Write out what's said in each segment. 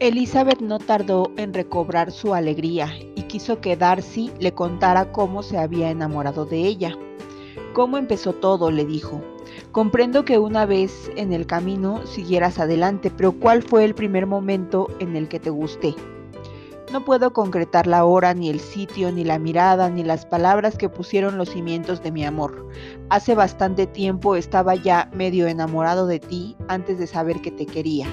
Elizabeth no tardó en recobrar su alegría y quiso que Darcy le contara cómo se había enamorado de ella. ¿Cómo empezó todo? le dijo. Comprendo que una vez en el camino siguieras adelante, pero ¿cuál fue el primer momento en el que te gusté? No puedo concretar la hora, ni el sitio, ni la mirada, ni las palabras que pusieron los cimientos de mi amor. Hace bastante tiempo estaba ya medio enamorado de ti antes de saber que te quería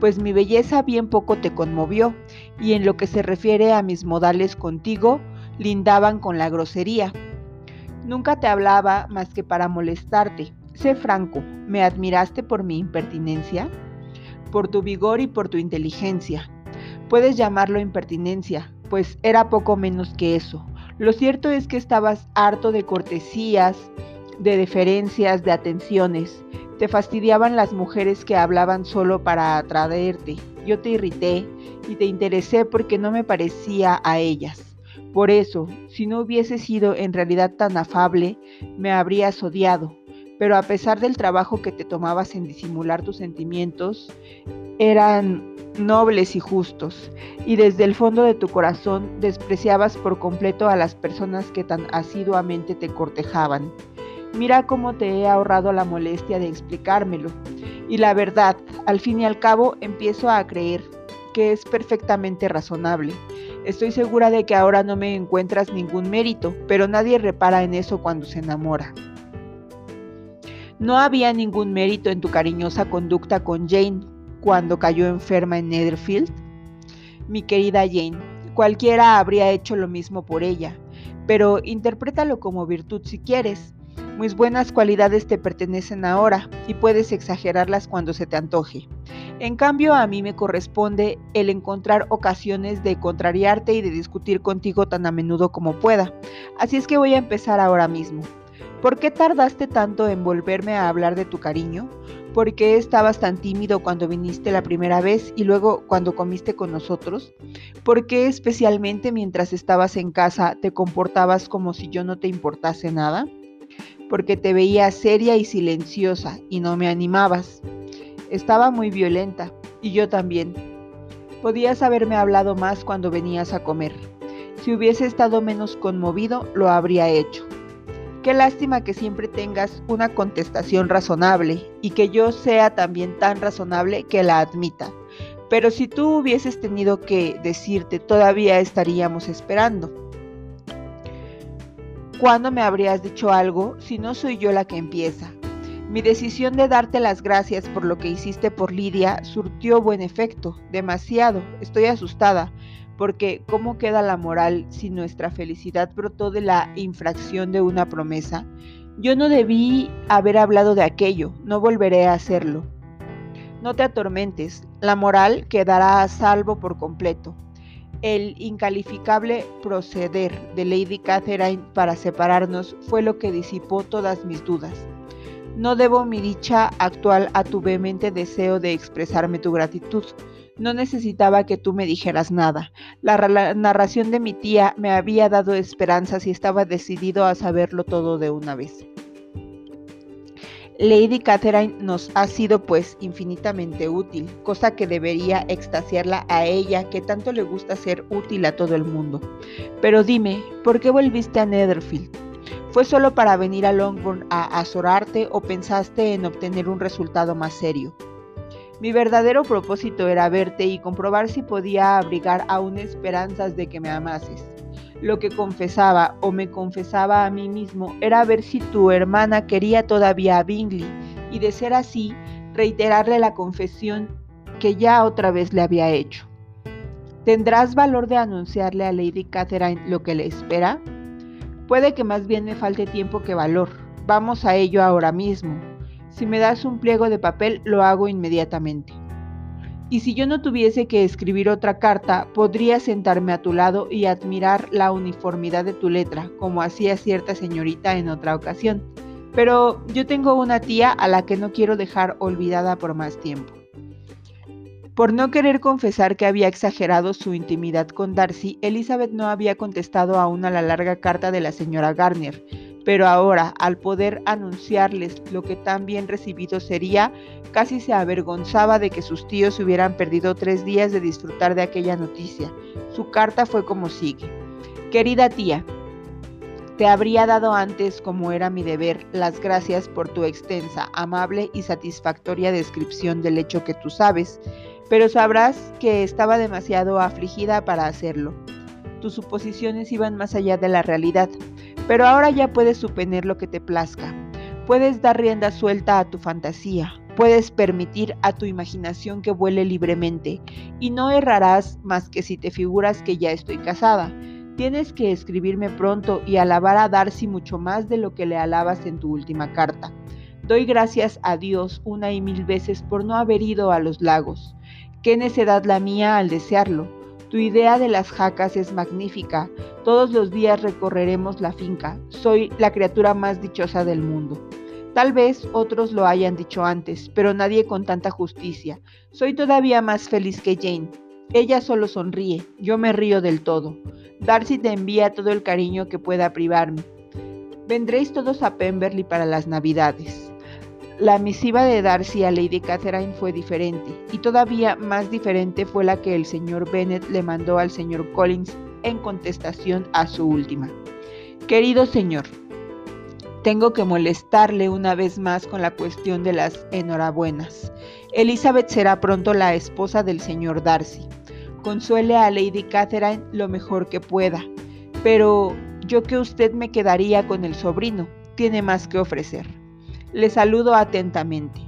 pues mi belleza bien poco te conmovió, y en lo que se refiere a mis modales contigo, lindaban con la grosería. Nunca te hablaba más que para molestarte. Sé franco, ¿me admiraste por mi impertinencia? Por tu vigor y por tu inteligencia. Puedes llamarlo impertinencia, pues era poco menos que eso. Lo cierto es que estabas harto de cortesías, de deferencias, de atenciones. Te fastidiaban las mujeres que hablaban solo para atraerte. Yo te irrité y te interesé porque no me parecía a ellas. Por eso, si no hubiese sido en realidad tan afable, me habrías odiado. Pero a pesar del trabajo que te tomabas en disimular tus sentimientos, eran nobles y justos, y desde el fondo de tu corazón despreciabas por completo a las personas que tan asiduamente te cortejaban. Mira cómo te he ahorrado la molestia de explicármelo. Y la verdad, al fin y al cabo, empiezo a creer que es perfectamente razonable. Estoy segura de que ahora no me encuentras ningún mérito, pero nadie repara en eso cuando se enamora. No había ningún mérito en tu cariñosa conducta con Jane cuando cayó enferma en Netherfield. Mi querida Jane, cualquiera habría hecho lo mismo por ella, pero interprétalo como virtud si quieres. Mis buenas cualidades te pertenecen ahora y puedes exagerarlas cuando se te antoje. En cambio, a mí me corresponde el encontrar ocasiones de contrariarte y de discutir contigo tan a menudo como pueda. Así es que voy a empezar ahora mismo. ¿Por qué tardaste tanto en volverme a hablar de tu cariño? ¿Por qué estabas tan tímido cuando viniste la primera vez y luego cuando comiste con nosotros? ¿Por qué especialmente mientras estabas en casa te comportabas como si yo no te importase nada? Porque te veía seria y silenciosa y no me animabas. Estaba muy violenta y yo también. Podías haberme hablado más cuando venías a comer. Si hubiese estado menos conmovido, lo habría hecho. Qué lástima que siempre tengas una contestación razonable y que yo sea también tan razonable que la admita. Pero si tú hubieses tenido que decirte, todavía estaríamos esperando. ¿Cuándo me habrías dicho algo si no soy yo la que empieza? Mi decisión de darte las gracias por lo que hiciste por Lidia surtió buen efecto, demasiado. Estoy asustada, porque ¿cómo queda la moral si nuestra felicidad brotó de la infracción de una promesa? Yo no debí haber hablado de aquello, no volveré a hacerlo. No te atormentes, la moral quedará a salvo por completo el incalificable proceder de Lady Catherine para separarnos fue lo que disipó todas mis dudas. No debo mi dicha actual a tu vehemente deseo de expresarme tu gratitud. No necesitaba que tú me dijeras nada. La narración de mi tía me había dado esperanzas y estaba decidido a saberlo todo de una vez. Lady Catherine nos ha sido pues infinitamente útil, cosa que debería extasiarla a ella que tanto le gusta ser útil a todo el mundo. Pero dime, ¿por qué volviste a Netherfield? ¿Fue solo para venir a Longbourn a azorarte o pensaste en obtener un resultado más serio? Mi verdadero propósito era verte y comprobar si podía abrigar aún esperanzas de que me amases. Lo que confesaba o me confesaba a mí mismo era ver si tu hermana quería todavía a Bingley y de ser así, reiterarle la confesión que ya otra vez le había hecho. ¿Tendrás valor de anunciarle a Lady Catherine lo que le espera? Puede que más bien me falte tiempo que valor. Vamos a ello ahora mismo. Si me das un pliego de papel, lo hago inmediatamente. Y si yo no tuviese que escribir otra carta, podría sentarme a tu lado y admirar la uniformidad de tu letra, como hacía cierta señorita en otra ocasión. Pero yo tengo una tía a la que no quiero dejar olvidada por más tiempo. Por no querer confesar que había exagerado su intimidad con Darcy, Elizabeth no había contestado aún a la larga carta de la señora Garner, pero ahora, al poder anunciarles lo que tan bien recibido sería, casi se avergonzaba de que sus tíos hubieran perdido tres días de disfrutar de aquella noticia. Su carta fue como sigue. Querida tía, te habría dado antes, como era mi deber, las gracias por tu extensa, amable y satisfactoria descripción del hecho que tú sabes, pero sabrás que estaba demasiado afligida para hacerlo. Tus suposiciones iban más allá de la realidad. Pero ahora ya puedes suponer lo que te plazca. Puedes dar rienda suelta a tu fantasía. Puedes permitir a tu imaginación que vuele libremente. Y no errarás más que si te figuras que ya estoy casada. Tienes que escribirme pronto y alabar a Darcy mucho más de lo que le alabas en tu última carta. Doy gracias a Dios una y mil veces por no haber ido a los lagos. Qué necedad la mía al desearlo. Tu idea de las jacas es magnífica. Todos los días recorreremos la finca. Soy la criatura más dichosa del mundo. Tal vez otros lo hayan dicho antes, pero nadie con tanta justicia. Soy todavía más feliz que Jane. Ella solo sonríe, yo me río del todo. Darcy te envía todo el cariño que pueda privarme. Vendréis todos a Pemberley para las Navidades. La misiva de Darcy a Lady Catherine fue diferente, y todavía más diferente fue la que el señor Bennet le mandó al señor Collins en contestación a su última. Querido señor, tengo que molestarle una vez más con la cuestión de las enhorabuenas. Elizabeth será pronto la esposa del señor Darcy. Consuele a Lady Catherine lo mejor que pueda, pero yo que usted me quedaría con el sobrino, tiene más que ofrecer. Le saludo atentamente.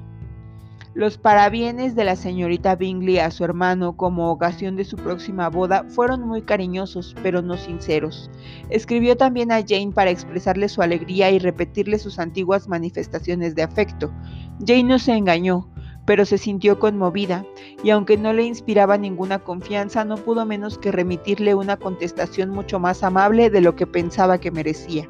Los parabienes de la señorita Bingley a su hermano como ocasión de su próxima boda fueron muy cariñosos, pero no sinceros. Escribió también a Jane para expresarle su alegría y repetirle sus antiguas manifestaciones de afecto. Jane no se engañó, pero se sintió conmovida, y aunque no le inspiraba ninguna confianza, no pudo menos que remitirle una contestación mucho más amable de lo que pensaba que merecía.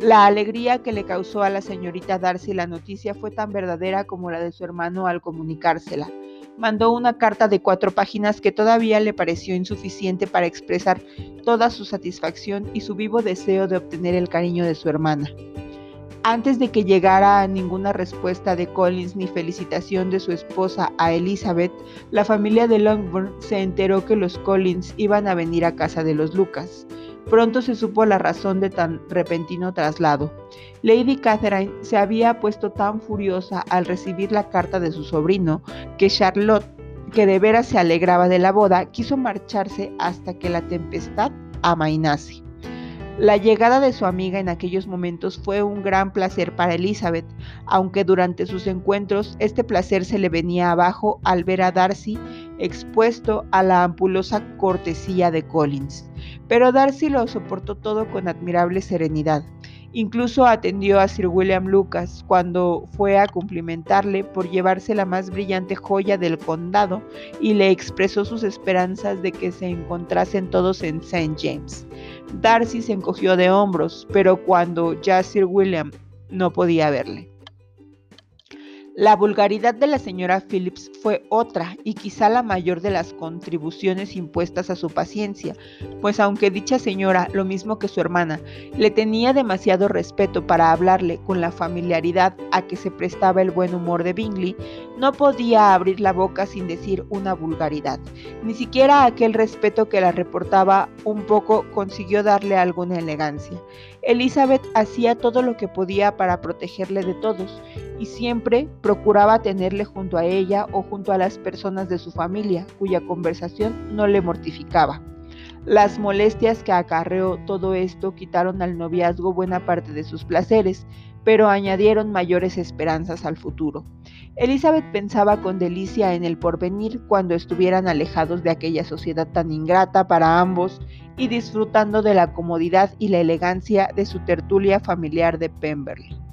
La alegría que le causó a la señorita Darcy la noticia fue tan verdadera como la de su hermano al comunicársela. Mandó una carta de cuatro páginas que todavía le pareció insuficiente para expresar toda su satisfacción y su vivo deseo de obtener el cariño de su hermana. Antes de que llegara ninguna respuesta de Collins ni felicitación de su esposa a Elizabeth, la familia de Longbourn se enteró que los Collins iban a venir a casa de los Lucas. Pronto se supo la razón de tan repentino traslado. Lady Catherine se había puesto tan furiosa al recibir la carta de su sobrino que Charlotte, que de veras se alegraba de la boda, quiso marcharse hasta que la tempestad amainase. La llegada de su amiga en aquellos momentos fue un gran placer para Elizabeth, aunque durante sus encuentros este placer se le venía abajo al ver a Darcy expuesto a la ampulosa cortesía de Collins. Pero Darcy lo soportó todo con admirable serenidad. Incluso atendió a Sir William Lucas cuando fue a cumplimentarle por llevarse la más brillante joya del condado y le expresó sus esperanzas de que se encontrasen todos en St. James. Darcy se encogió de hombros, pero cuando ya Sir William no podía verle. La vulgaridad de la señora Phillips fue otra y quizá la mayor de las contribuciones impuestas a su paciencia, pues aunque dicha señora, lo mismo que su hermana, le tenía demasiado respeto para hablarle con la familiaridad a que se prestaba el buen humor de Bingley, no podía abrir la boca sin decir una vulgaridad. Ni siquiera aquel respeto que la reportaba un poco consiguió darle alguna elegancia. Elizabeth hacía todo lo que podía para protegerle de todos y siempre procuraba tenerle junto a ella o junto a las personas de su familia cuya conversación no le mortificaba. Las molestias que acarreó todo esto quitaron al noviazgo buena parte de sus placeres, pero añadieron mayores esperanzas al futuro. Elizabeth pensaba con delicia en el porvenir cuando estuvieran alejados de aquella sociedad tan ingrata para ambos y disfrutando de la comodidad y la elegancia de su tertulia familiar de Pemberley.